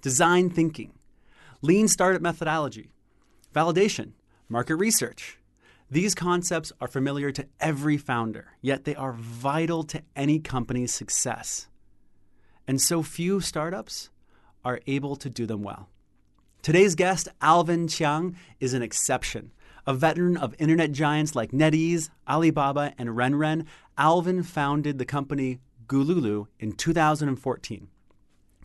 design thinking, lean startup methodology, validation, market research. These concepts are familiar to every founder, yet they are vital to any company's success. And so few startups are able to do them well. Today's guest, Alvin Chiang, is an exception. A veteran of internet giants like NetEase, Alibaba, and RenRen, Alvin founded the company Gululu in 2014.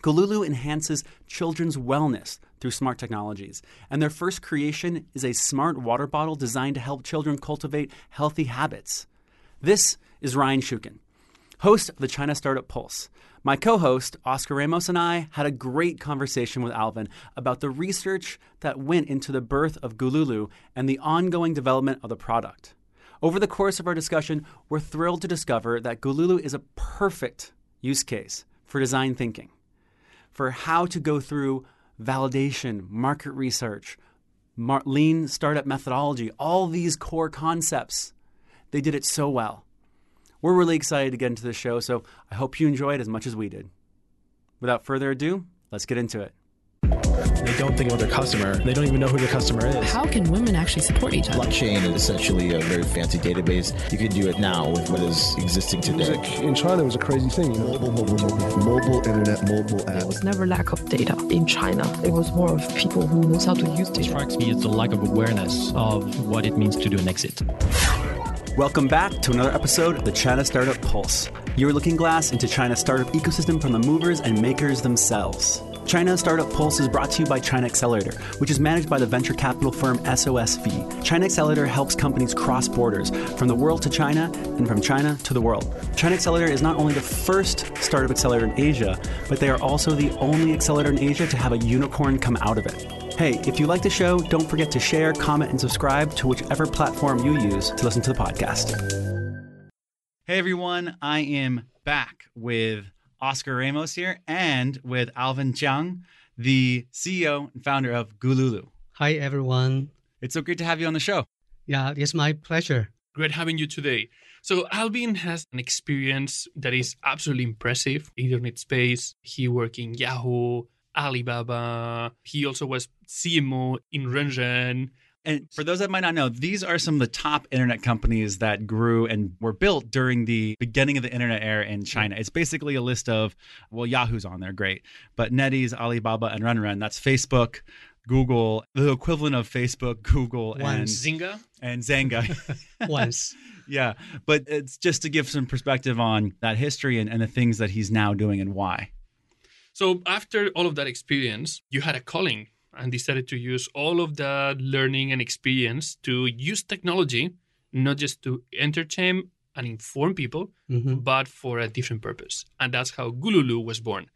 Gululu enhances children's wellness through smart technologies, and their first creation is a smart water bottle designed to help children cultivate healthy habits. This is Ryan Shukin, host of the China Startup Pulse. My co host, Oscar Ramos, and I had a great conversation with Alvin about the research that went into the birth of Gululu and the ongoing development of the product. Over the course of our discussion, we're thrilled to discover that Gululu is a perfect use case for design thinking, for how to go through validation, market research, mar- lean startup methodology, all these core concepts. They did it so well. We're really excited to get into the show, so I hope you enjoy it as much as we did. Without further ado, let's get into it. They don't think about their customer. They don't even know who their customer is. How can women actually support each other? Blockchain is essentially a very fancy database. You can do it now with what is existing today. Music in China it was a crazy thing. You know? Mobile, mobile, mobile, mobile internet, mobile There app. was never lack of data in China. It was more of people who knows how to use What data. strikes me is the lack of awareness of what it means to do an exit. Welcome back to another episode of the China Startup Pulse, your looking glass into China's startup ecosystem from the movers and makers themselves. China Startup Pulse is brought to you by China Accelerator, which is managed by the venture capital firm SOSV. China Accelerator helps companies cross borders from the world to China and from China to the world. China Accelerator is not only the first startup accelerator in Asia, but they are also the only accelerator in Asia to have a unicorn come out of it. Hey, if you like the show, don't forget to share, comment, and subscribe to whichever platform you use to listen to the podcast. Hey everyone, I am back with Oscar Ramos here and with Alvin Chiang, the CEO and founder of Gululu. Hi, everyone. It's so great to have you on the show. Yeah, it's my pleasure. Great having you today. So Alvin has an experience that is absolutely impressive. Internet space. He worked in Yahoo, Alibaba. He also was CMO in RenRen. And for those that might not know, these are some of the top internet companies that grew and were built during the beginning of the internet era in mm-hmm. China. It's basically a list of, well, Yahoo's on there, great. But NetEase, Alibaba, and RenRen, that's Facebook, Google, the equivalent of Facebook, Google, and, Once. Zynga. and Zynga. Once. yeah. But it's just to give some perspective on that history and, and the things that he's now doing and why. So after all of that experience, you had a calling and decided to use all of that learning and experience to use technology, not just to entertain and inform people, hmm but for a different purpose. And that's how Gululu was born.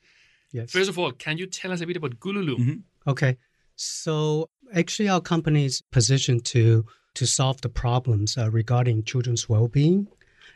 Yes. First of all, can you tell us a bit about Gululu? Mhm. Okay. So actually, our company is positioned to to solve the problems uh, regarding children's well-being,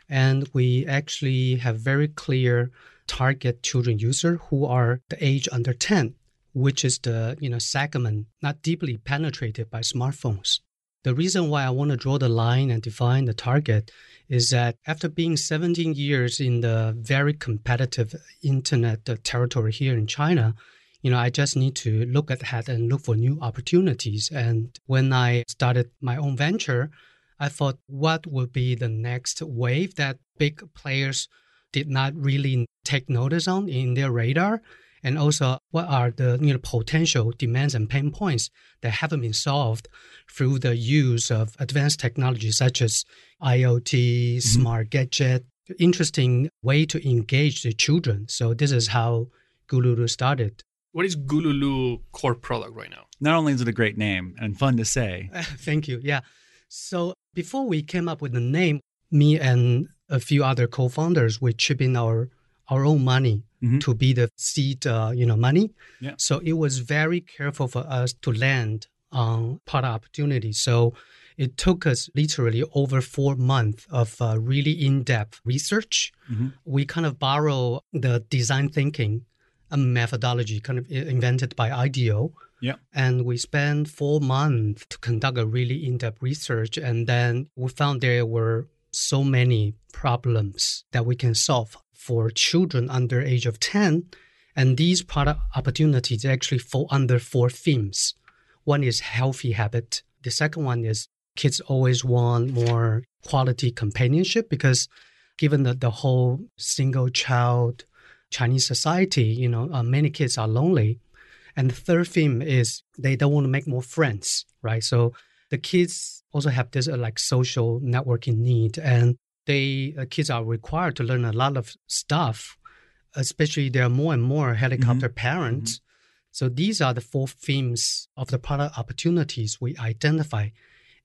and we actually have very clear target children user who are the age under 10, which is the you know segment not deeply penetrated by smartphones. The reason why I want to draw the line and define the target is that after being 17 years in the very competitive internet uh, territory here in China, you know, I just need to look ahead and look for new opportunities. And when I started my own venture, I thought, what would be the next wave that big players did not really take notice on in their radar? And also, what are the you know, potential demands and pain points that haven't been solved through the use of advanced technology such as IoT, mm-hmm. smart gadget, interesting way to engage the children. So this is how Gululu started. What is Gululu core product right now? Not only is it a great name and fun to say, Thank you. Yeah. So before we came up with the name, me and a few other co-founders we chip in our our own money Mhm. to be the seed, uh, you know, money. Yeah. So it was very careful for us to land on product opportunity. So it took us literally over four months of uh, really in-depth research. Mhm. We kind of borrow the design thinking a methodology kind of invented by IDEO. Yeah. And we spent four months to conduct a really in-depth research. And then we found there were so many problems that we can solve for children under age of 10 And these product opportunities actually fall under four themes. One is healthy habit. The second one is kids always want more quality companionship because given that the whole single child Chinese society, you know, uh, many kids are lonely. And the third theme is they don't want to make more friends, right? So the kids also have this uh, like social networking need, and they uh, kids are required to learn a lot of stuff. Especially, there are more and more helicopter Mm-hmm. parents. So these are the four themes of the product opportunities we identify,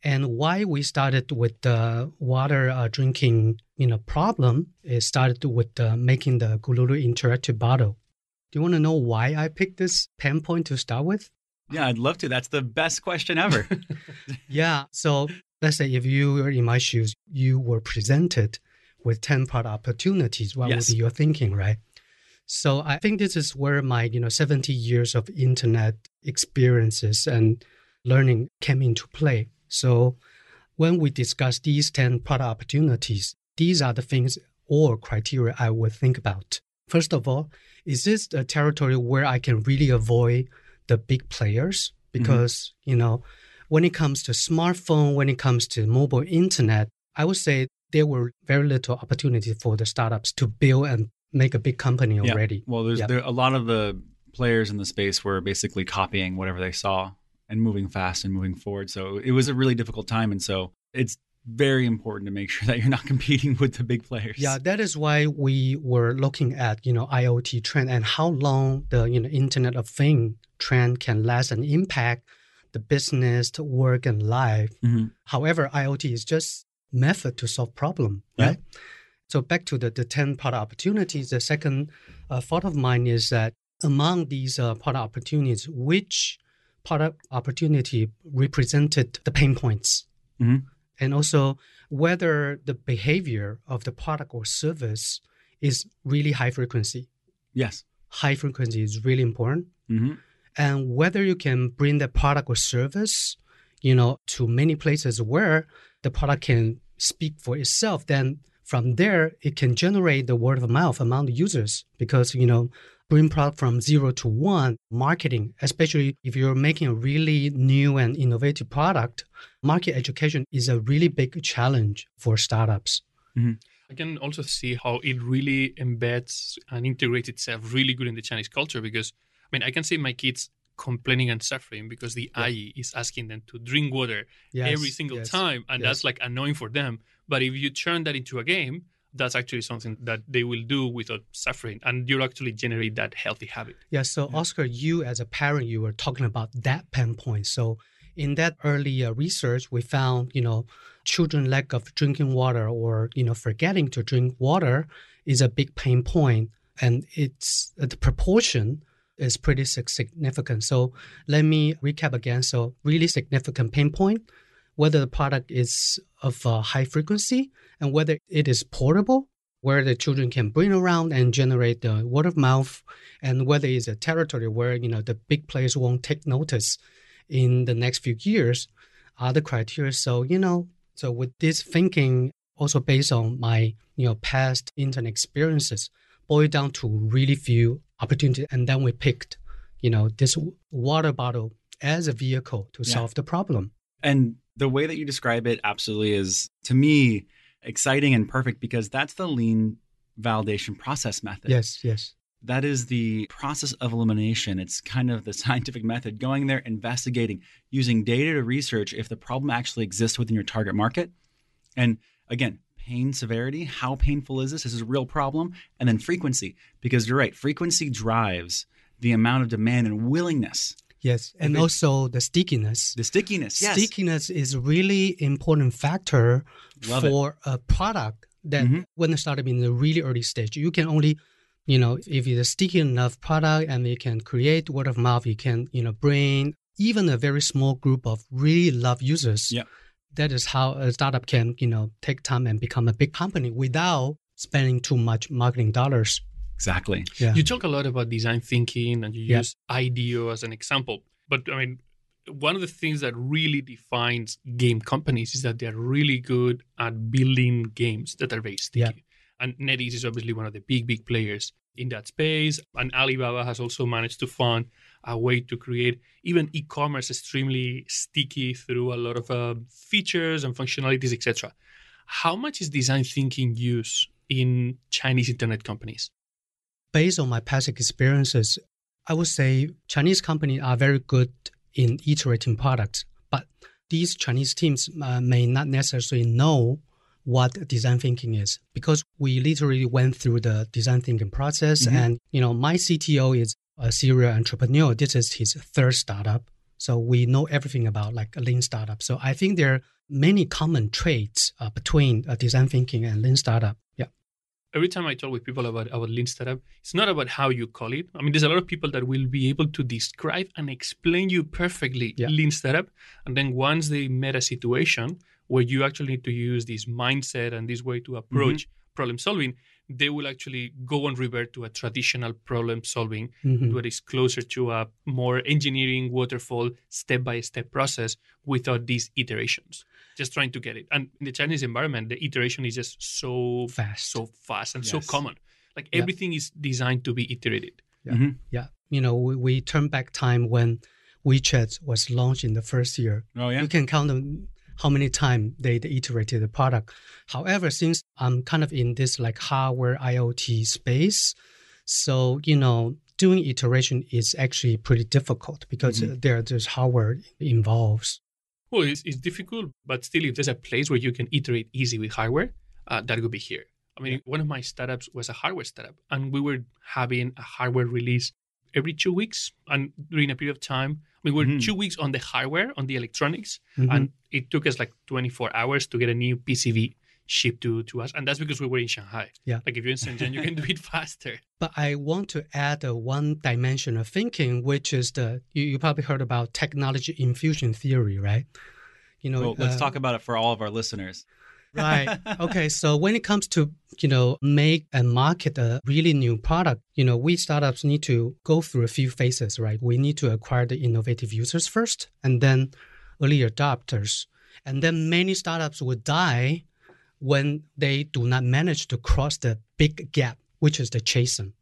and why we started with the water uh, drinking, you know, problem. It started with uh, making the Gululu interactive bottle. Do you want to know why I picked this pain point to start with? Yeah, I'd love to. That's the best question ever. Yeah. So let's say if you were in my shoes, you were presented with 10 product opportunities, what Yes. would be your thinking, right? So I think this is where my, you know, 70 years of internet experiences and learning came into play. So when we discuss these 10 product opportunities, these are the things or criteria I would think about. First of all, is this a territory where I can really avoid the big players? Mm-hmm. Because, you know, when it comes to smartphone, when it comes to mobile internet, I would say there were very little opportunity for the startups to build and make a big company Yeah. already. Well, there's Yeah. there a lot of the players in the space were basically copying whatever they saw and moving fast and moving forward. So it was a really difficult time, and so it's very important to make sure that you're not competing with the big players. Yeah, that is why we were looking at you know IoT trend and how long the you know Internet of Thing trend can last and impact the business, the work, and life. Mhm. However, IoT is just method to solve problem, Yeah. right? So back to the, the 10 product opportunities, the second uh, thought of mine is that among these uh, product opportunities, which product opportunity represented the pain points? Mhm. And also whether the behavior of the product or service is really high frequency. Yes. High frequency is really important hmm and whether you can bring the product or service you know to many places where the product can speak for itself then from there it can generate the word of mouth among the users. Because you know bring product from zero to one marketing especially if you're making a really new and innovative product market education is a really big challenge for startups. Mm-hmm. I can also see how it really embeds and integrates itself really good in the Chinese culture because, I mean, I can see my kids complaining and suffering because the AI is asking them to drink water Yes, every single yes, time, and yes. that's like annoying for them. But if you turn that into a game, that's actually something that they will do without suffering, and you'll actually generate that healthy habit. Yeah. So, Oscar, you as a parent, you were talking about that pain point. So, in that early uh, research, we found, you know, children lack of drinking water or you know forgetting to drink water is a big pain point, and it's uh, the proportion is pretty significant. So, let me recap again. So, really significant pain point, whether the product is of high frequency and whether it is portable where the children can bring around and generate the word of mouth and whether it's a territory where you know the big players won't take notice in the next few years are the criteria so you know so with this thinking also based on my you know past internet experiences boiled down to really few opportunities and then we picked you know this water bottle as a vehicle to Yeah. solve the problem And the way that you describe it absolutely is, to me, exciting and perfect because that's the lean validation process method. yes yes That is the process of elimination. It's kind of the scientific method going there, investigating, using data to research if the problem actually exists within your target market. And again, pain severity. How painful is this? This is a real problem? And then frequency, because you're right, frequency drives the amount of demand and willingness. yes and it- also the stickiness The stickiness. Yes. Stickiness is really important factor Love it. for a product that Mhm. when it started in the really early stage, you can only, you know, if it's a sticky enough product and you can create word of mouth, you can, you know, bring even a very small group of really love users. Yeah. That is how a startup can, you know, take time and become a big company without spending too much marketing dollars. Exactly. Yeah. You talk a lot about design thinking and you Yeah. use IDEO as an example. But I mean, one of the things that really defines game companies is that they're really good at building games that are very sticky. Yeah. And NetEase is obviously one of the big, big players in that space. And Alibaba has also managed to find a way to create even e-commerce extremely sticky through a lot of uh, features and functionalities, etc. How much is design thinking used in Chinese internet companies? Based on my past experiences, I would say Chinese companies are very good in iterating products, but these Chinese teams uh, may not necessarily know what design thinking is because we literally went through the design thinking process mm-hmm. and you know my cto is a serial entrepreneur this is his third startup so we know everything about like a lean startup so i think there are many common traits uh, between uh, design thinking and lean startup yeah every time I talk with people about about lean startup, it's not about how you call it. I mean, there's a lot of people that will be able to describe and explain you perfectly yeah. lean startup, and then once they met a situation where you actually need to use this mindset and this way to approach mm-hmm. problem solving, they will actually go and revert to a traditional problem solving mm-hmm. that is closer to a more engineering waterfall step by step process without these iterations. Just trying to get it. And in the chinese environment the iteration is just so fast. so fast and yes. so common. Like everything is designed to be iterated. Yeah. Mm-hmm. yeah. You know we, we turn back time when wechat was launched in the first year. Oh yeah. You can count them how many times they, they iterated the product. However, since I'm kind of in this like hardware IoT space, so you know doing iteration is actually pretty difficult because mm-hmm. there there's hardware involves. Well, it's, it's difficult, but still, if there's a place where you can iterate easy with hardware, uh, that would be here. I mean, yeah. one of my startups was a hardware startup, and we were having a hardware release every two weeks and during a period of time. I mean, we are mm-hmm. two weeks on the hardware, on the electronics, mm-hmm. and it took us like 24 hours to get a new PCB shipped to, to us. And that's because we were in Shanghai. Yeah. Like if you're in Shenzhen, you can do it faster. But I want to add a one dimension of thinking, which is the, you, you probably heard about technology diffusion theory, right? You know, well, let's uh, talk about it for all of our listeners right. Okay. So when it comes to, you know, make and market a really new product, you know, we startups need to go through a few phases, right? We need to acquire the innovative users first and then early adopters. And then many startups will die when they do not manage to cross the big gap, which is the chasm.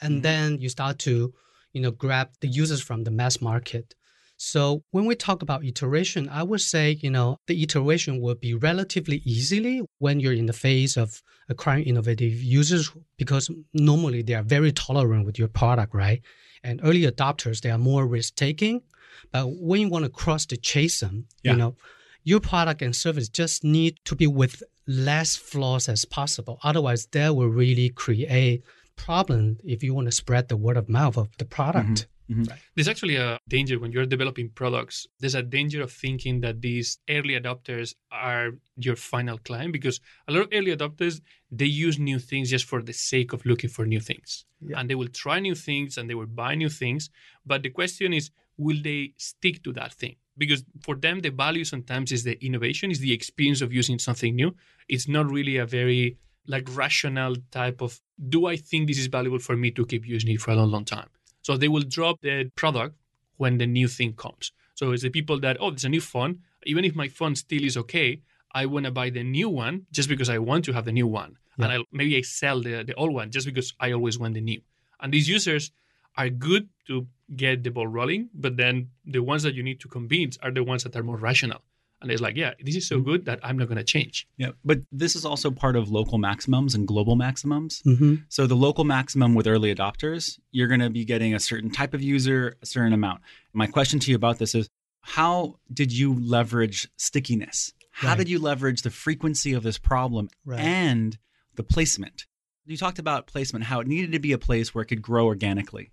And mm-hmm. then you start to, you know, grab the users from the mass market. So when we talk about iteration, I would say, you know, the iteration will be relatively easily when you're in the phase of acquiring innovative users because normally they are very tolerant with your product, right? And early adopters, they are more risk taking. But when you want to cross the chasm, yeah. you know, your product and service just need to be with less flaws as possible. Otherwise, that will really create problem if you want to spread the word of mouth of the product. Mm-hmm. Mm-hmm. Right. There's actually a danger when you're developing products. There's a danger of thinking that these early adopters are your final client because a lot of early adopters they use new things just for the sake of looking for new things, yeah. and they will try new things and they will buy new things. But the question is, will they stick to that thing? Because for them, the value sometimes is the innovation, is the experience of using something new. It's not really a very like rational type of do I think this is valuable for me to keep using it for a long, long time? So they will drop the product when the new thing comes. So it's the people that, oh, there's a new phone. Even if my phone still is okay, I want to buy the new one just because I want to have the new one. Yeah. And I, maybe I sell the, the old one just because I always want the new. And these users are good to get the ball rolling, but then the ones that you need to convince are the ones that are more rational and it's like, yeah, this is so mm-hmm. good that I'm not going to change. Yeah, but this is also part of local maximums and global maximums. Mm-hmm. So the local maximum with early adopters, you're going to be getting a certain type of user, a certain amount. My question to you about this is, how did you leverage stickiness? How right. did you leverage the frequency of this problem right. and the placement? You talked about placement, how it needed to be a place where it could grow organically.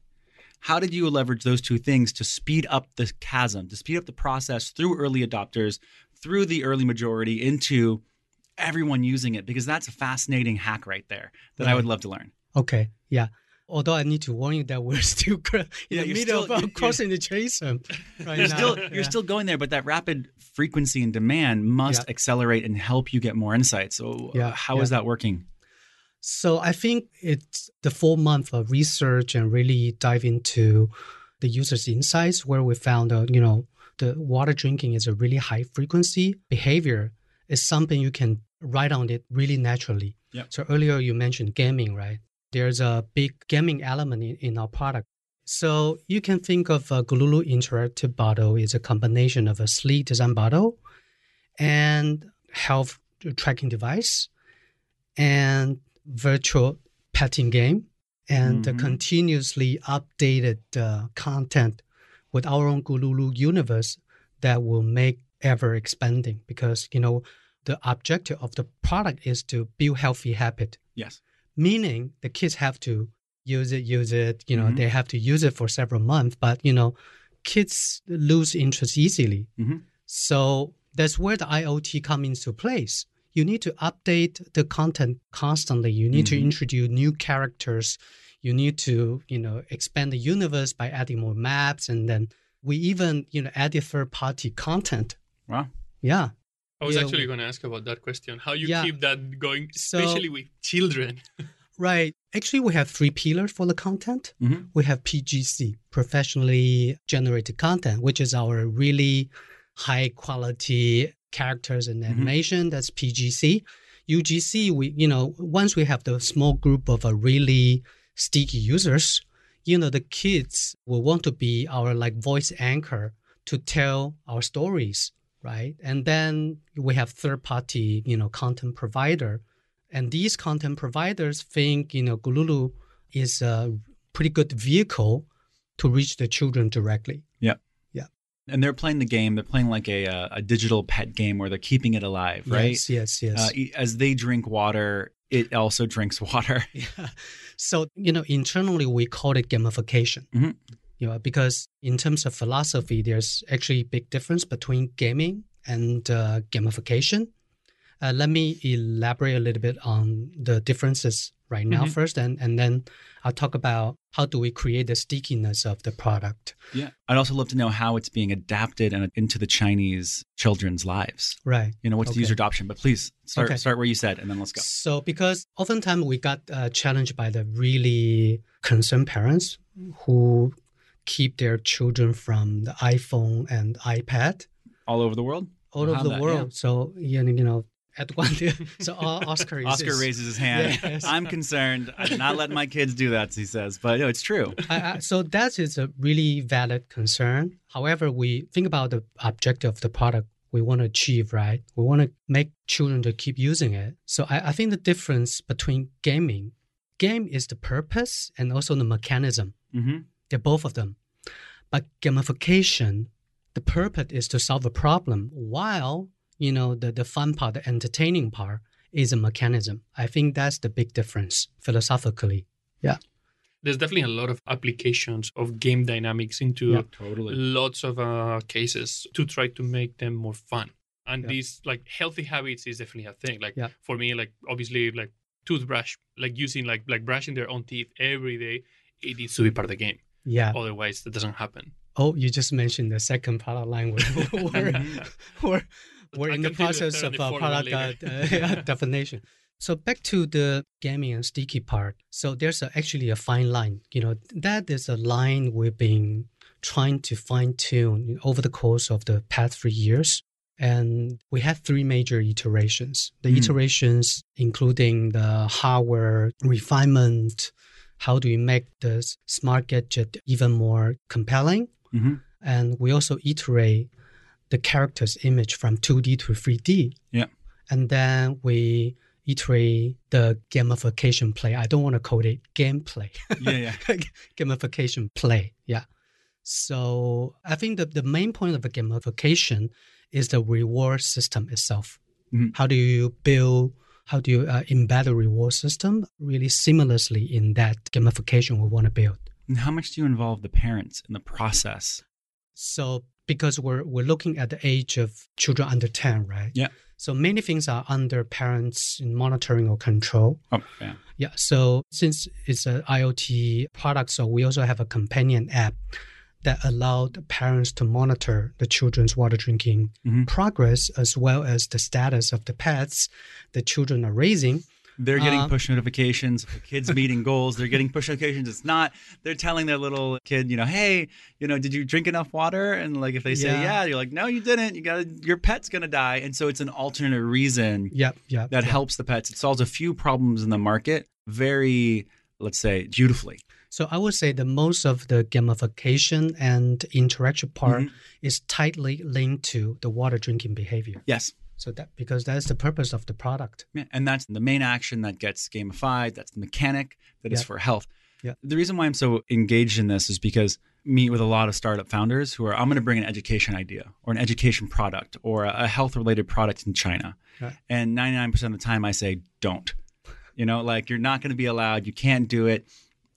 How did you leverage those two things to speed up the chasm, to speed up the process through early adopters, through the early majority into everyone using it? Because that's a fascinating hack right there that right. I would love to learn. Okay. Yeah. Although I need to warn you that we're still in yeah, the middle still, of crossing the chasm right you're now. Still, you're yeah. still going there, but that rapid frequency and demand must yeah. accelerate and help you get more insight. So, uh, yeah. how is that working? So I think it's the full month of research and really dive into the user's insights where we found out, you know, the water drinking is a really high frequency behavior is something you can write on it really naturally. Yep. So earlier you mentioned gaming, right? there's a big gaming element in, in our product. So you can think of a Gululu interactive bottle is a combination of a sleek design bottle and health tracking device and virtual petting game and Mhm. continuously updated uh, content with our own Gululu universe that will make ever expanding because you know the objective of the product is to build healthy habit Yes. meaning the kids have to use it use it you know Mhm. they have to use it for several months but you know kids lose interest easily Mhm. so that's where the iot comes into place you need to update the content constantly you need to Mhm. introduce new characters you need to you know expand the universe by adding more maps and then we even you know added third party content Wow. yeah I was Yeah, actually we- going to ask about that question. How you Yeah. keep that going, So- especially with children. Right. Actually, we have three pillars for the content. Mhm. We have PGC, professionally generated content, which is our really high quality characters and mm-hmm. animation. That's PGC. UGC, we you know once we have the small group of a really sticky users, you know the kids will want to be our like voice anchor to tell our stories, right? And then we have third party, you know, content provider and these content providers think, you know, Gululu is a pretty good vehicle to reach the children directly. And they're playing the game. They're playing like a uh, a digital pet game where they're keeping it alive, right? Yes, yes, yes. Uh, as they drink water, it also drinks water. yeah. So, you know, internally we call it gamification. Mhm. You know, because in terms of philosophy, there's actually a big difference between gaming and uh, gamification. Uh, let me elaborate a little bit on the differences right now Mhm. first, and, and then I'll talk about how do we create the stickiness of the product. Yeah. I'd also love to know how it's being adapted and into the Chinese children's lives. Right. You know, what's the user adoption? But please start Okay. start where you said, and then let's go. So, because oftentimes we got uh, challenged by the really concerned parents who keep their children from the iPhone and iPad All over the world. all over the that- world. So, you know, you know, at one, so Oscar is Oscar raises his hand. Yes. I'm concerned. I'm not letting my kids do that, he says. But no, it's true. I, I, so that is a really valid concern. However, we think about the objective of the product we want to achieve, right? We want to make children to keep using it. So I, I think the difference between gaming, game is the purpose and also the mechanism. hmm They're both of them. But gamification, the purpose is to solve a problem, while you know the, the fun part, the entertaining part is a mechanism. I think that's the big difference philosophically. Yeah. There's definitely a lot of applications of game dynamics into Yeah, Totally. lots of uh, cases to try to make them more fun. And Yeah. these like healthy habits is definitely a thing. Like Yeah. for me, like obviously like toothbrush, like using like like brushing their own teeth every day, it needs to be part of the game. Yeah. Otherwise, that doesn't happen. Oh, you just mentioned the second product line where we're, we're, we're I in the can tell you the process of uh, product uh, uh, definition. So back to the gaming and sticky part. So there's a, actually a fine line. You know, that is a line we've been trying to fine tune over the course of the past three years. And we had three major iterations. The Hmm. iterations including the hardware refinement, how do we make the smart gadget even more compelling? hmm and we also iterate the character's image from 2D to 3D. Yeah. And then we iterate the gamification play. I don't want to call it gameplay. Yeah, yeah. gamification play. Yeah. So I think that the main point of the gamification is the reward system itself. Mhm. How do you build, how do you uh, embed a reward system really seamlessly in that gamification we want to build? And how much do you involve the parents in the process? So because we're we're looking at the age of children under 10, right? Yeah. So many things are under parents' monitoring or control. Oh, yeah. Yeah. So since it's an IoT product, so we also have a companion app that allowed the parents to monitor the children's water drinking Mhm. progress as well as the status of the pets the children are raising. They're getting Uh, push notifications. The kids meeting goals. They're getting push notifications. It's not. They're telling their little kid, you know, hey, you know, did you drink enough water? And like if they say Yeah. yeah, you're like, no, you didn't. You got your pet's gonna die. And so it's an alternate reason Yep. Yep. that yep. helps the pets. It solves a few problems in the market very let's say, beautifully. So I would say that most of the gamification and interaction part Mhm. is tightly linked to the water drinking behavior. Yes. So that because that's the purpose of the product. Yeah, and that's the main action that gets gamified. That's the mechanic that is for health. Yeah. The reason why I'm so engaged in this is because I meet with a lot of startup founders who are I'm going to bring an education idea or an education product or a health related product in China. Right. And 99% of the time I say don't. You know, like you're not going to be allowed, you can't do it.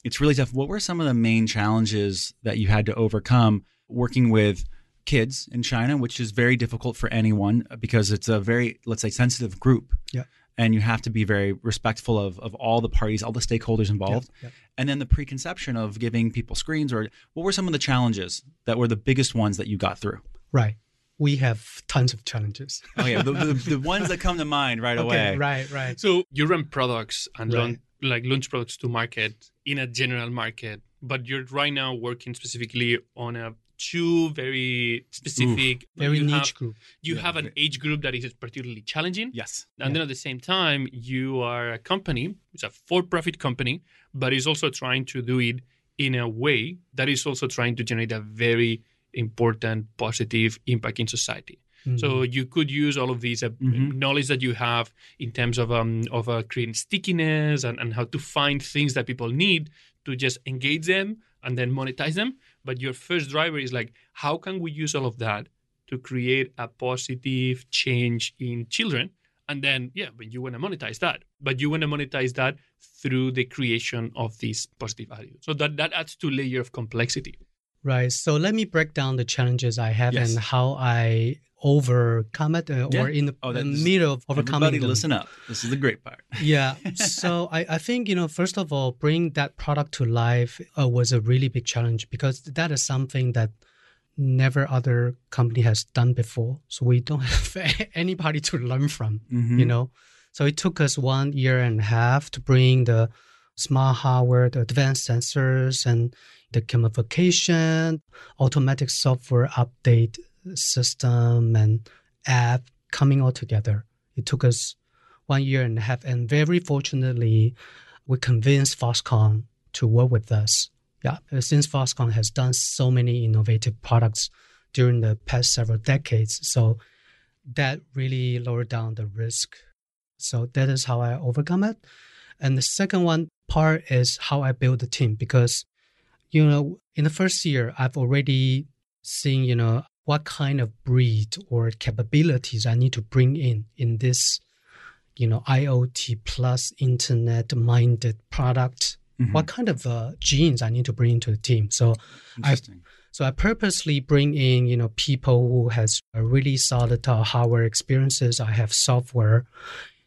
It's really tough. What were some of the main challenges that you had to overcome working with kids in China, which is very difficult for anyone uh, because it's a very, let's say, sensitive group Yeah. and you have to be very respectful of, of all the parties, all the stakeholders involved. Yeah, And then the preconception of giving people screens, or what were some of the challenges that were the biggest ones that you got through? Right. We have tons of challenges. Oh, yeah, the, the, the ones that come to mind right away. Right, right. So you run products and Right. launch, like launch products to market in a general market, but you're right now working specifically on a two very specific, Very you niche have, group. You Yeah, have an age group that is particularly challenging. Yes. And then at the same time, you are a company, it's a for profit company, but is also trying to do it in a way that is also trying to generate a very important positive impact in society. Mm-hmm. So you could use all of these uh, Mhm. knowledge that you have in terms of um, of uh, creating stickiness and, and how to find things that people need to just engage them and then monetize them. But your first driver is like, how can we use all of that to create a positive change in children? And then, yeah, but you want to monetize that, but you want to monetize that through the creation of this positive value. So that that adds to layer of complexity. Right. So let me break down the challenges I have Yes. and how I overcome it uh, Yeah. or in the, Oh, the middle of overcoming Everybody, them. listen up. This is the great part. yeah. So I, I think, you know, first of all, bring that product to life uh, was a really big challenge because that is something that never other company has done before. So we don't have anybody to learn from, Mhm. you know. So it took us one year and a half to bring the smart hardware, the advanced sensors, and the gamification, automatic software update system, and app coming all together. It took us one year and a half, and very fortunately, we convinced Foxconn to work with us. Yeah, since Foxconn has done so many innovative products during the past several decades, so that really lowered down the risk. So that is how I overcome it. And the second one part is how I build the team because, you know, in the first year, I've already seen, you know, what kind of breed or capabilities I need to bring in in this, you know, IoT plus internet minded product. Mhm. What kind of uh, genes I need to bring into the team? So I Interesting. so I purposely bring in, you know, people who has a really solid uh, hardware experiences. I have software.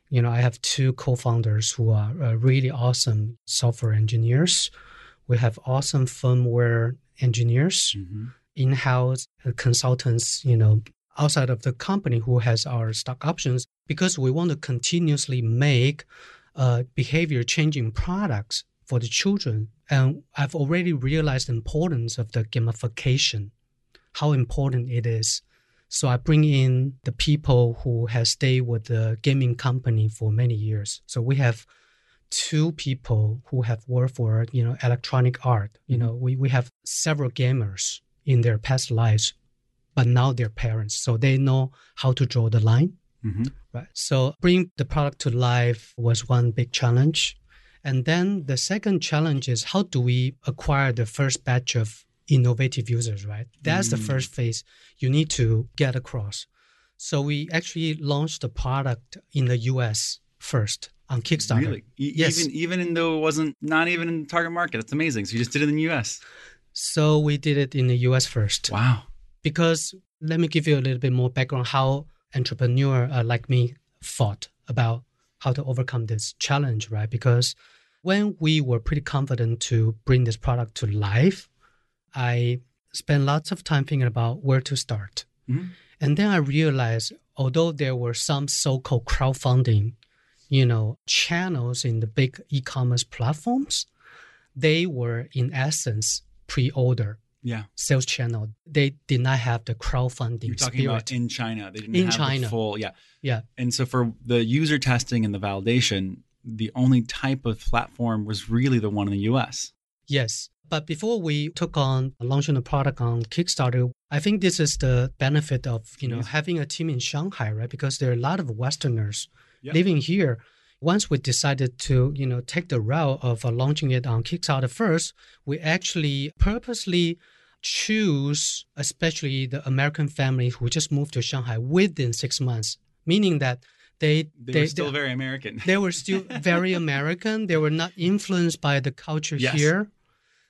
You know, I have two co-founders who are uh, really awesome software engineers. We have awesome firmware engineers, Mhm. in-house uh, consultants, you know, outside of the company who has our stock options because we want to continuously make uh, behavior changing products for the children. And I've already realized the importance of the gamification, how important it is. So I bring in the people who have stayed with the gaming company for many years. So we have two people who have worked for you know electronic art. You know, we, we have several gamers in their past lives, but now they're parents, so they know how to draw the line. Mhm. Right. So bring the product to life was one big challenge. And then the second challenge is how do we acquire the first batch of innovative users, right? That's the Mm. first phase you need to get across. So we actually launched the product in the US first on Kickstarter. Really? E- Yes. Even even though it wasn't not even in the target market. That's amazing. So you just did it in the US. So we did it in the US first. Wow. because let me give you a little bit more background how entrepreneur uh, like me thought about how to overcome this challenge right because when we were pretty confident to bring this product to life i spent lots of time thinking about where to start Mhm. and then i realized although there were some so-called crowdfunding you know channels in the big e-commerce platforms they were in essence pre-order Yeah. sales channel, they did not have the crowdfunding You're talking spirit. about in China. They didn't In have China. the full yeah. yeah, And so for the user testing and the validation, the only type of platform was really the one in the US. Yes. But before we took on launching the product on Kickstarter, I think this is the benefit of you know Yes. having a team in Shanghai, right? Because there are a lot of Westerners Living here. Once we decided to you know take the route of uh, launching it on Kickstarter first, we actually purposely choose, especially the American family who just moved to Shanghai within six months, meaning that they They, were still very American. they were still very American. They were not influenced by the culture Yes. here.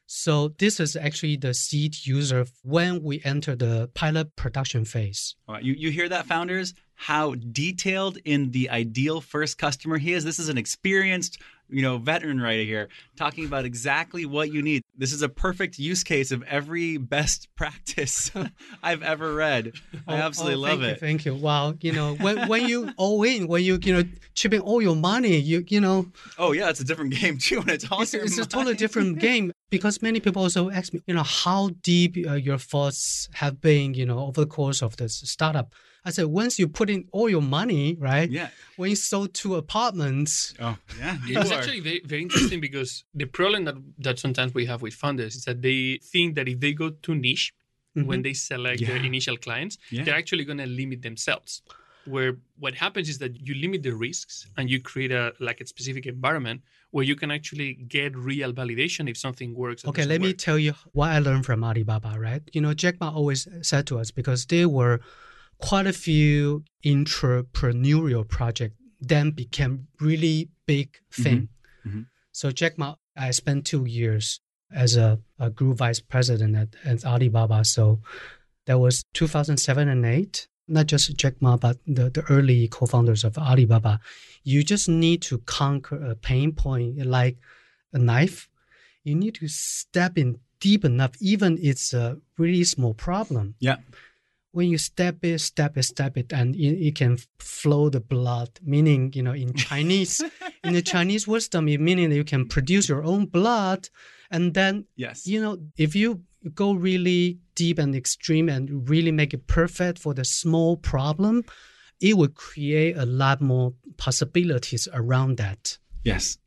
So this is actually the seed user when we enter the pilot production phase. All right, You, you hear that, founders? How detailed in the ideal first customer he is. This is an experienced, you know, veteran right here, talking about exactly what you need. This is a perfect use case of every best practice I've ever read. I Oh, absolutely oh, love thank it. You, thank you. Wow, you know, when when you all in, when you you know chipping all your money, you you know, Oh yeah, it's a different game too, and it's all it's, it's a totally different game because many people also ask me, you know, how deep uh, your thoughts have been, you know, over the course of this startup. I said, once you put in all your money, right? Yeah. When you sold two apartments, Oh yeah. It's are. actually very, very interesting because the problem that, that sometimes we have with founders is that they think that if they go too niche mm-hmm. when they select their initial clients, Yeah. they're actually going to limit themselves. Where what happens is that you limit the risks and you create a like a specific environment where you can actually get real validation if something works. Okay, doesn't let me tell you what I learned from Alibaba, right? You know, Jack Ma always said to us because they were quite a few entrepreneurial projects then became really big thing. mhm. So Jack Ma, I spent two years as a, a group vice president at, at Alibaba. So that was 2007 and 8. Not just Jack Ma, but the, the early co-founders of Alibaba. You just need to conquer a pain point like a knife you need to step in deep enough, even it's a really small problem. Yeah. When you step it, step it, step it, and it, it can flow the blood. Meaning, you know, in Chinese, in the Chinese wisdom, it meaning that you can produce your own blood, and then Yes. you know, if you go really deep and extreme and really make it perfect for the small problem, it will create a lot more possibilities around that, Yes.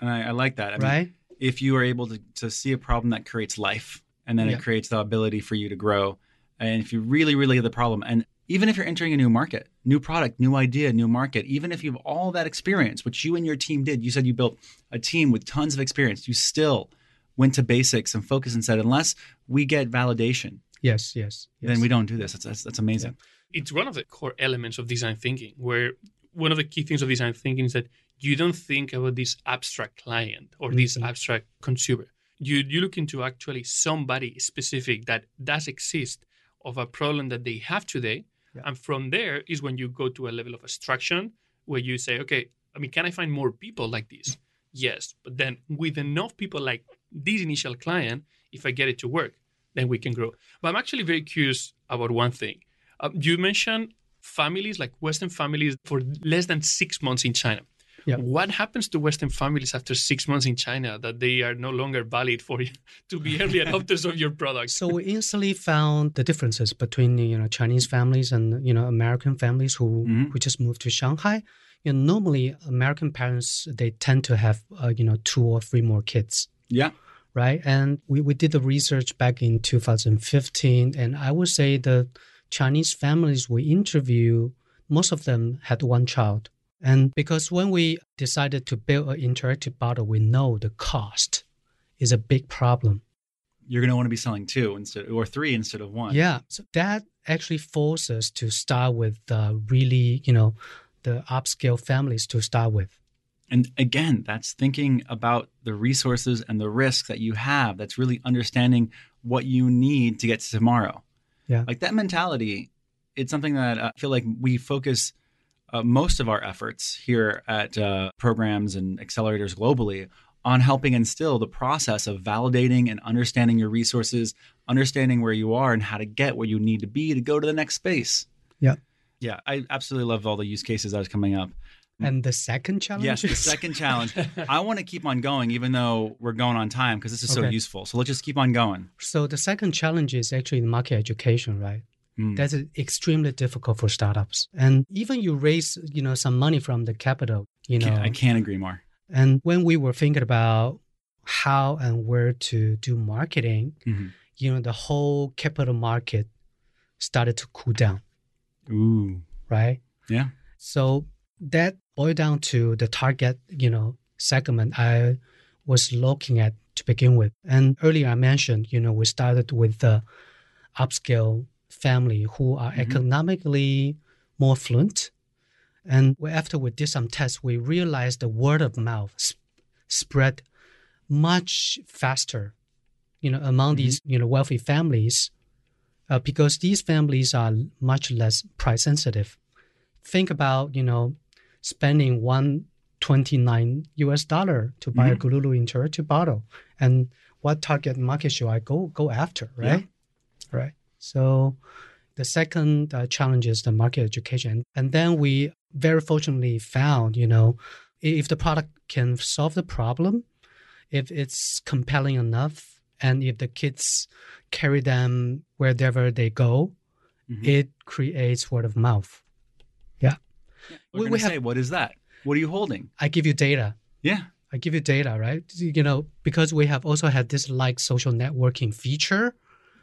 And I, I like that. I mean, right? if you are able to, to see a problem that creates life and then Yeah. it creates the ability for you to grow and if you really really get the problem and even if you're entering a new market new product new idea new market even if you have all that experience which you and your team did you said you built a team with tons of experience you still went to basics and focused and said unless we get validation Yes, yes. yes. then we don't do this that's that's, that's amazing it's one of the core elements of design thinking where one of the key things of design thinking is that you don't think about this abstract client or this Mhm. abstract consumer you you look into actually somebody specific that does exist of a problem that they have today. Yeah. and from there is when you go to a level of abstraction where you say okay i mean can i find more people like this? Yes. But then with enough people like this initial client if i get it to work then we can grow. But i'm actually very curious about one thing. Um, you mentioned families like Western families for less than six months in China. Yeah. What happens to Western families after six months in China that they are no longer valid for you to be early adopters of your product? So we instantly found the differences between you know Chinese families and you know American families who Mhm. who just moved to Shanghai. You know, normally American parents they tend to have uh, you know two or three more kids, yeah right? And we, we did the research back in 2015, and I would say the Chinese families we interview, most of them had one child. And because when we decided to build an interactive bottle, we know the cost is a big problem. you're going to want to be selling two instead or three instead of one Yeah, so that actually forces us to start with uh, really, you know, the upscale families to start with. And again, that's thinking about the resources and the risks that you have. That's really understanding what you need to get to tomorrow. Yeah. Like that mentality, it's something that I feel like we focus uh, most of our efforts here at uh, programs and accelerators globally on helping instill the process of validating and understanding your resources, understanding where you are and how to get where you need to be to go to the next space. Yeah. Yeah, I absolutely love all the use cases that was coming up. And the second challenge Yes, the second challenge. I want to keep on going, even though we're going on time, because this is so useful. So let's just keep on going. So the second challenge is actually the market education, right? Mm. That's extremely difficult for startups. And even you raise, you know, some money from the capital, you know, Can't- I can't agree more. And when we were thinking about how and where to do marketing, Mhm. you know, the whole capital market started to cool down, Ooh. right? Yeah. So that boiled down to the target, you know, segment I was looking at to begin with. And earlier I mentioned, you know, we started with the upscale family who are Mhm. economically more fluent. And after we did some tests, we realized the word of mouth s- spread much faster, you know, among these, you know, wealthy families, uh, because these families are much less price sensitive. Think about, you know, spending one twenty-nine US dollar to buy a Mhm. Gululu Interactive bottle, and what target market should I go go after, right? Right. So the second uh, challenge is the market education. And then we very fortunately found, you know, if the product can solve the problem, if it's compelling enough, and if the kids carry them wherever they go, Mhm. it creates word of mouth. Yeah. We're We- we have- say, what is that? What are you holding? I give you data. Yeah. I give you data, right? You know, because we have also had this like social networking feature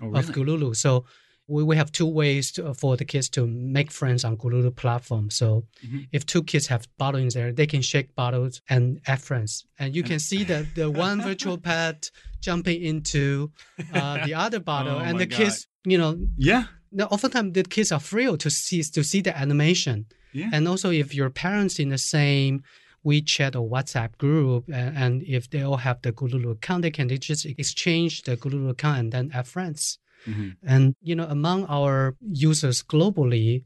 Oh, of Gululu. So we, we have two ways to, for the kids to make friends on Gululu platform. So Mhm. if two kids have bottles in there, they can shake bottles and add friends. And you can see that the one virtual pet jumping into uh, the other bottle. Oh and the kids, you know, Yeah. now, oftentimes the kids are thrilled to see to see the animation. Yeah. And also, if your parents in the same WeChat or WhatsApp group, and, and if they all have the Gululu account, they can just exchange the Gululu account and then add friends. Mhm. And you know, among our users globally,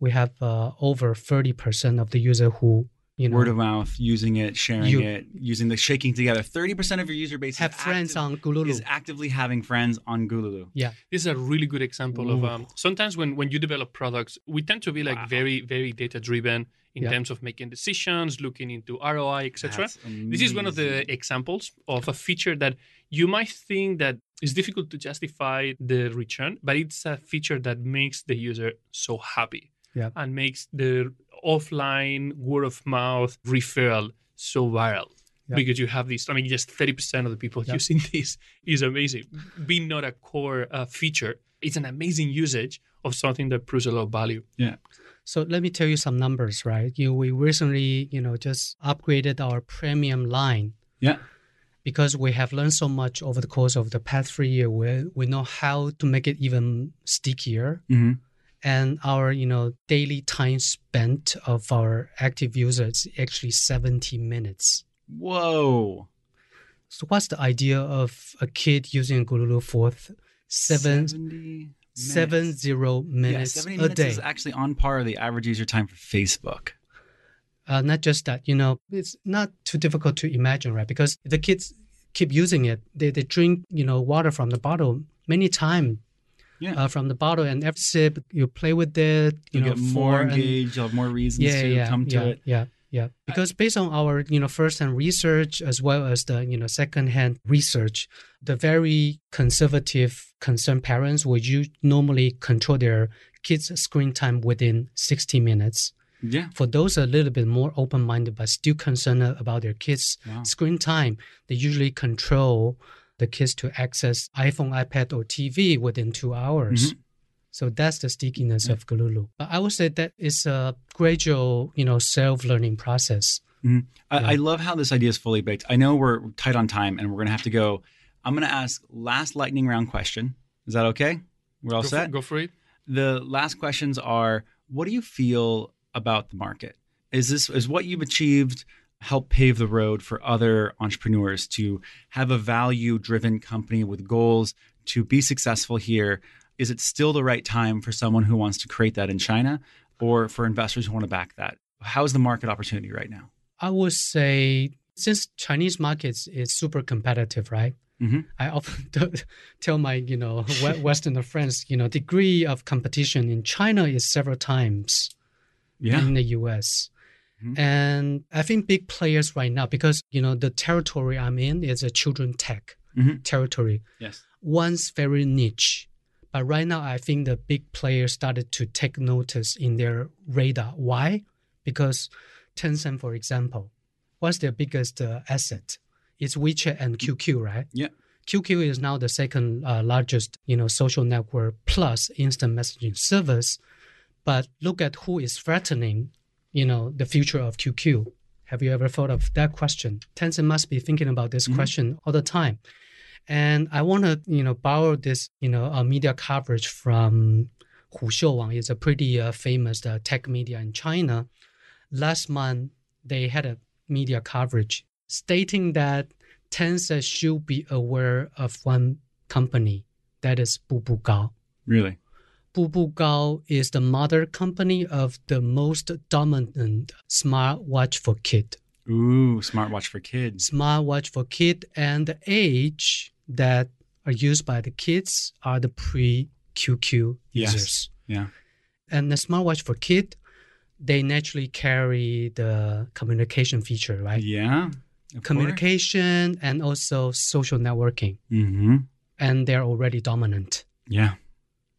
we have uh, over thirty percent of the user who you know Word of mouth, using it, sharing You- it, using the shaking together. 30% of your user base have friends active- on Gululu. is actively having friends on Gululu. yeah, This is a really good example of um, sometimes when, when you develop products, we tend to be like Wow. very, very data driven in Yeah. terms of making decisions, looking into ROI, etc. This is one of the examples of a feature that you might think that is difficult to justify the return, but it's a feature that makes the user so happy Yeah. and makes the offline word of mouth referral so viral. Yeah. Because you have this, I mean, just 30% of the people Yeah. using this is amazing. Being not a core uh, feature, it's an amazing usage of something that proves a lot of value. So let me tell you some numbers, right? You we recently, you know, just upgraded our premium line Yeah. because we have learned so much over the course of the past three years. We we know how to make it even stickier, hmm and our you know daily time spent of our active users is actually seventy minutes. Whoa. So what's the idea of a kid using Gululu for seven 70 seven minutes. zero Yeah, minutes 70 a minutes day? is actually on par with the average user time for Facebook. uh, not just that, you know, it's not too difficult to imagine, right? Because the kids keep using it, they, they drink, you know, water from the bottle many times Yeah. uh, from the bottle, and every sip you play with it, you You'll know, get more and- engaged, you'll have more reasons yeah, to yeah, come to yeah, it. yeah, yeah. Because based on our, you know, first-hand research as well as the, you know, second-hand research, the very conservative, concerned parents would you normally control their kids' screen time within 60 minutes Yeah. for those a little bit more open-minded but still concerned about their kids' Wow. screen time, they usually control the kids to access iPhone, iPad, or TV within two hours. Mhm. So that's the stickiness of Gululu. But I would say that it's a gradual, you know, self-learning process. Mhm. I, Yeah. I love how this idea is fully baked. I know we're tight on time and we're going to have to go. I'm going to ask last lightning round question. Is that okay? We're all Go set? for, go for it. the last questions are what do you feel about the market is this is what you've achieved help pave the road for other entrepreneurs to have a value driven company with goals to be successful here is it still the right time for someone who wants to create that in china or for investors who want to back that how's the market opportunity right now I would say since Chinese markets is super competitive, right? Mhm. I often tell my, you know, we- Westerner friends, you know, degree of competition in China is several times yeah in the US. Mhm. And I think big players right now, because, you know, the territory I'm in is a children tech Mhm. territory. yes Once very niche. But right now, I think the big players started to take notice in their radar. Why? Because Tencent, for example, what's their biggest uh, asset? It's WeChat and QQ, right? Yeah. QQ is now the second uh, largest, you know, social network plus instant messaging service. But look at who is threatening, you know, the future of QQ. Have you ever thought of that question? Tencent must be thinking about this question all the time. And I want to, you know, borrow this, you know, uh, media coverage from Hu Xiuwang. It's a pretty uh, famous uh, tech media in China. Last month, they had a media coverage stating that Tencent should be aware of one company that is Bubugao. Really? Bubugao is the mother company of the most dominant smartwatch for kid. Ooh, smartwatch for kids. Smartwatch for kid and the age that are used by the kids are the pre QQ Yes. users. Yeah. And the smartwatch for kid, they naturally carry the communication feature, right? Yeah. Communication and also social networking. Mm-hmm. And they're already dominant. Yeah.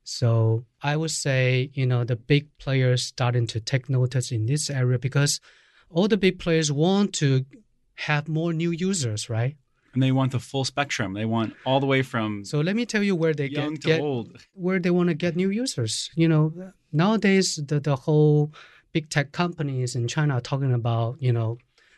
So I would say, you know, the big players starting to take notice in this area because all the big players want to have more new users, right? And they want the full spectrum. They want all the way from So let me tell you where they get, get old. where they want to get new users. You know, nowadays the the whole big tech companies in China are talking about, you know,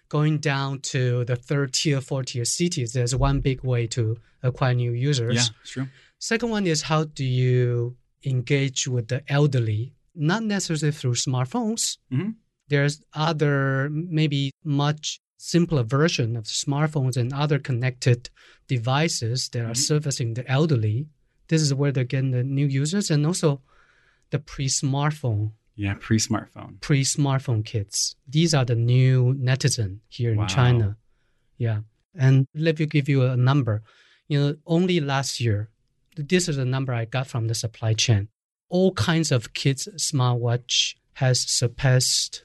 going down to the third tier, fourth tier cities. There's one big way to acquire new users. Yeah, true. Second one is how do you engage with the elderly? Not necessarily through smartphones. Mhm. There's other maybe much simpler version of smartphones and other connected devices that are mm-hmm. servicing the elderly. This is where they're getting the new users and also the pre-smartphone, Yeah, pre-smartphone. pre-smartphone kids. These are the new netizen here Wow. in China. Yeah. And let me give you a number. You know, only last year, this is a number I got from the supply chain. All kinds of kids' smartwatch has surpassed,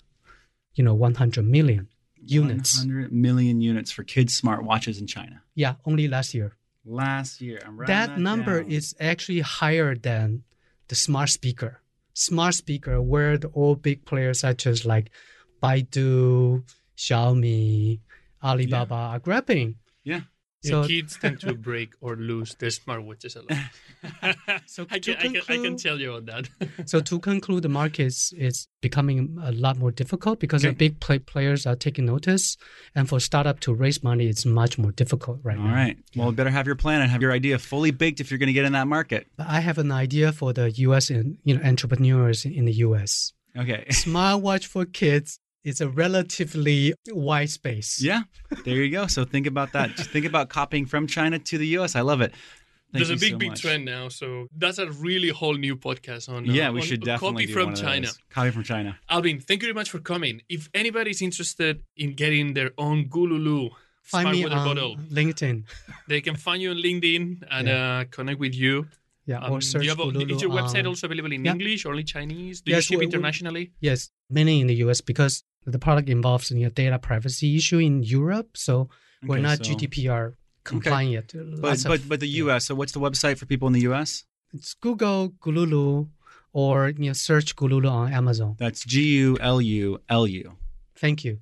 you know, 100 million units. 100 million units for kids' smartwatches in China. Yeah, only last year. Last year. I'm writing that number down. is actually higher than the smart speaker. Smart speaker, where the all big players such as like Baidu, Xiaomi, Alibaba are grabbing. Yeah. Yeah, So- kids tend to break or lose their smartwatches a lot. So I, to can, I, can, I can tell you on that. So to conclude, the market is, is becoming a lot more difficult because the big play, players are taking notice, and for startup to raise money, it's much more difficult right All now. right. Well, better have your plan and have your idea fully baked if you're going to get in that market. But I have an idea for the U.S. and you know entrepreneurs in the U.S. Okay. Smartwatch for kids is a relatively wide space. Yeah. There you go. So think about that. Just think about copying from China to the US. I love it. Thank There's a big, so big much. trend now. So that's a really whole new podcast on. uh, Yeah, we on should definitely copy do from one of China. those. Copy from China. Alvin, thank you very much for coming. If anybody's interested in getting their own Gululu Find smart me water on bottle, LinkedIn. they can find you on LinkedIn and uh, connect with you. Yeah, Um, or do search you have a, Gululu is your website on- also available in Yeah. English or only Chinese? Do Yes, you ship we- we- internationally? Yes, mainly in the US because the product involves you know, data privacy issue in Europe, so we're Okay, not so- GDPR compliant yet. But Lots of- but but the US. So what's the website for people in the US? it's Google Gululu or you know search Gululu on Amazon. That's G U L U L U. Thank you.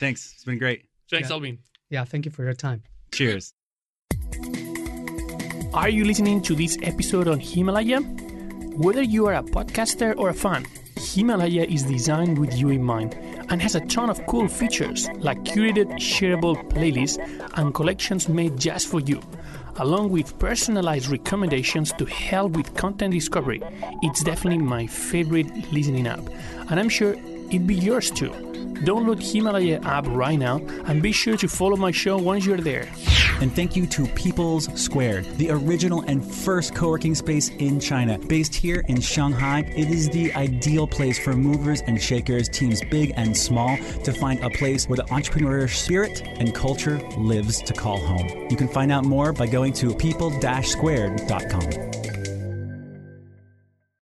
Thanks. It's been great. Thanks, Yeah. Alvin. Yeah, thank you for your time. Cheers. Are you listening to this episode on Himalaya? Whether you are a podcaster or a fan, Himalaya is designed with you in mind and has a ton of cool features like curated shareable playlists and collections made just for you, along with personalized recommendations to help with content discovery. It's definitely my favorite listening app, and I'm sure it'd be yours too. Download Himalaya app right now and be sure to follow my show once you're there. And thank you to People's Squared, the original and first co working space in China. Based here in Shanghai, it is the ideal place for movers and shakers, teams big and small, to find a place where the entrepreneurial spirit and culture lives to call home. You can find out more by going to people squared.com.